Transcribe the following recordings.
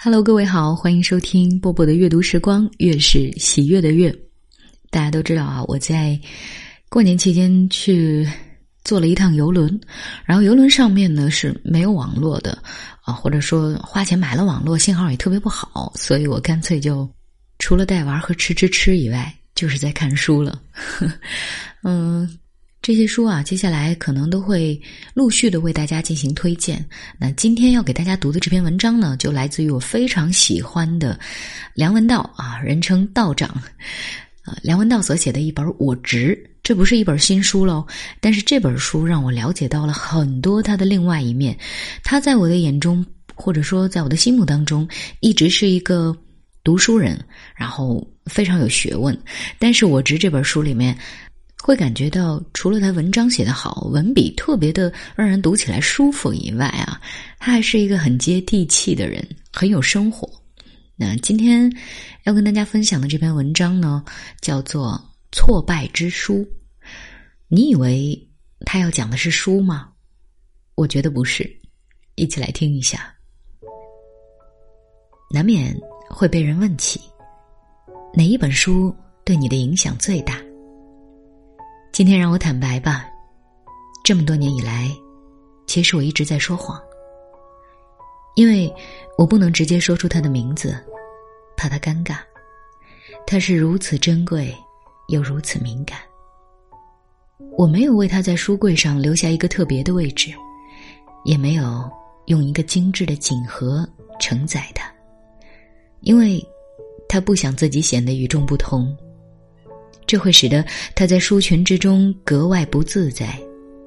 Hello，各位好，欢迎收听波波的阅读时光，月是喜悦的月。大家都知道啊，我在过年期间去坐了一趟游轮，然后游轮上面呢是没有网络的啊，或者说花钱买了网络，信号也特别不好，所以我干脆就除了带娃和吃吃吃以外，就是在看书了。嗯。这些书啊，接下来可能都会陆续的为大家进行推荐。那今天要给大家读的这篇文章呢，就来自于我非常喜欢的梁文道啊，人称道长啊，梁文道所写的一本《我执》，这不是一本新书喽，但是这本书让我了解到了很多他的另外一面。他在我的眼中，或者说在我的心目当中，一直是一个读书人，然后非常有学问。但是《我执》这本书里面。会感觉到，除了他文章写得好，文笔特别的让人读起来舒服以外啊，他还是一个很接地气的人，很有生活。那今天要跟大家分享的这篇文章呢，叫做《挫败之书》。你以为他要讲的是书吗？我觉得不是。一起来听一下。难免会被人问起，哪一本书对你的影响最大？今天让我坦白吧，这么多年以来，其实我一直在说谎，因为我不能直接说出他的名字，怕他尴尬。他是如此珍贵，又如此敏感。我没有为他在书柜上留下一个特别的位置，也没有用一个精致的锦盒承载他，因为他不想自己显得与众不同。这会使得他在书群之中格外不自在，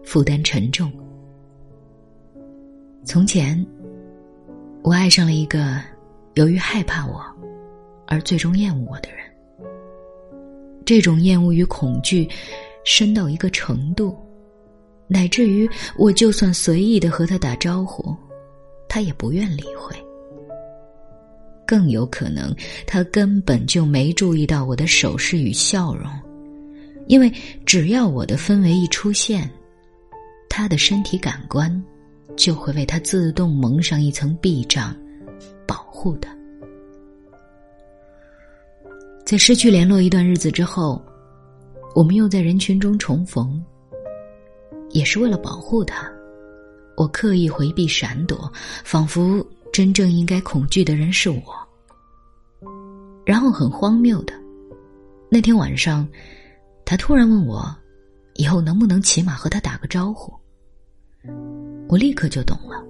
负担沉重。从前，我爱上了一个由于害怕我而最终厌恶我的人。这种厌恶与恐惧深到一个程度，乃至于我就算随意的和他打招呼，他也不愿理会。更有可能，他根本就没注意到我的手势与笑容，因为只要我的氛围一出现，他的身体感官就会为他自动蒙上一层壁障，保护他。在失去联络一段日子之后，我们又在人群中重逢，也是为了保护他，我刻意回避闪躲，仿佛。真正应该恐惧的人是我。然后很荒谬的，那天晚上，他突然问我，以后能不能起码和他打个招呼？我立刻就懂了，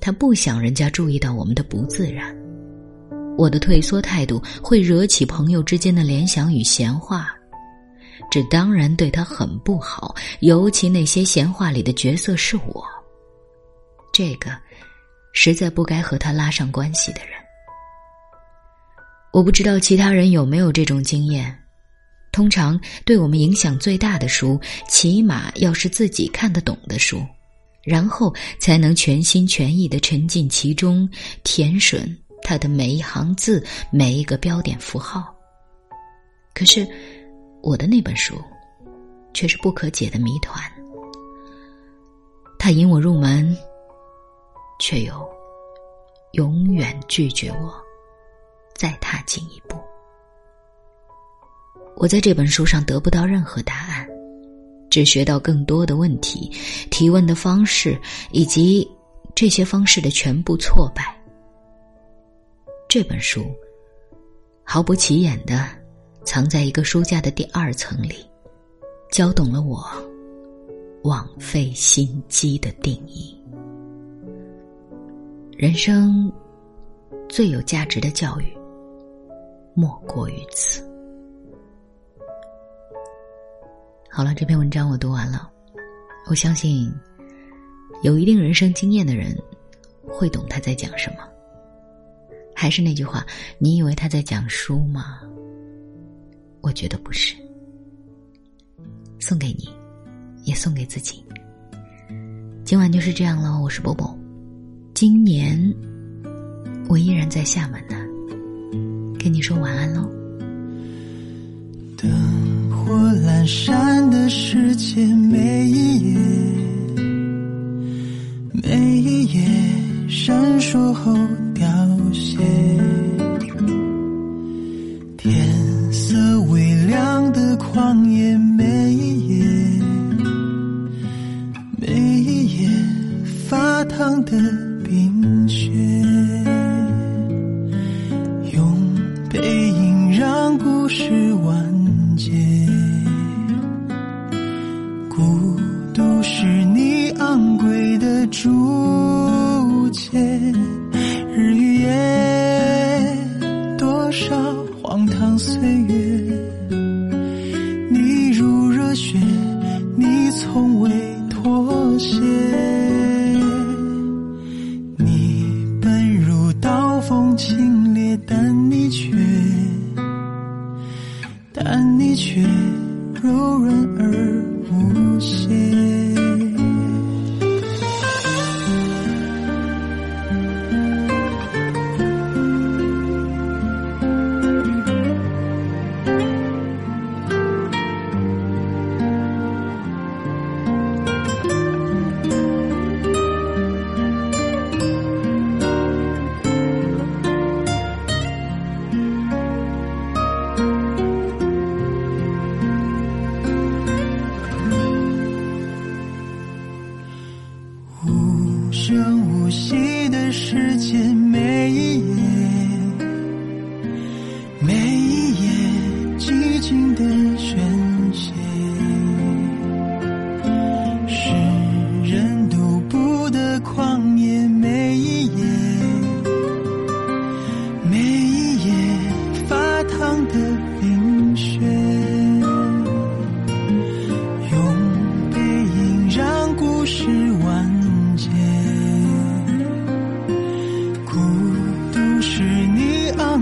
他不想人家注意到我们的不自然，我的退缩态度会惹起朋友之间的联想与闲话，这当然对他很不好，尤其那些闲话里的角色是我。这个。实在不该和他拉上关系的人，我不知道其他人有没有这种经验。通常对我们影响最大的书，起码要是自己看得懂的书，然后才能全心全意的沉浸其中，填吮他的每一行字、每一个标点符号。可是，我的那本书，却是不可解的谜团。他引我入门。却又永远拒绝我再踏进一步。我在这本书上得不到任何答案，只学到更多的问题、提问的方式以及这些方式的全部挫败。这本书毫不起眼的藏在一个书架的第二层里，教懂了我枉费心机的定义。人生最有价值的教育，莫过于此。好了，这篇文章我读完了。我相信，有一定人生经验的人会懂他在讲什么。还是那句话，你以为他在讲书吗？我觉得不是。送给你，也送给自己。今晚就是这样了。我是波波。今年，我依然在厦门呢，跟你说晚安喽。灯火阑珊的世界每一夜每一夜闪烁后凋谢。天色微亮的旷野每一夜每一夜发烫的当岁月。你如热血，你从未妥协。你本如刀锋清冽，但你却，但你却柔软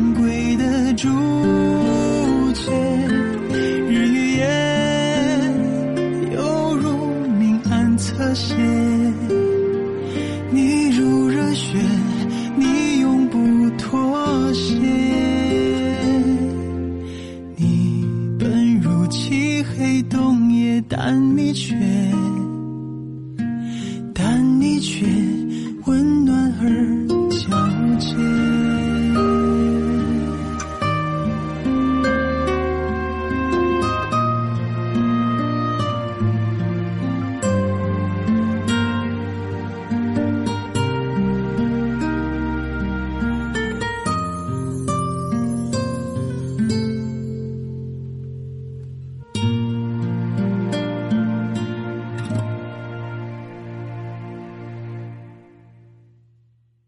昂贵的主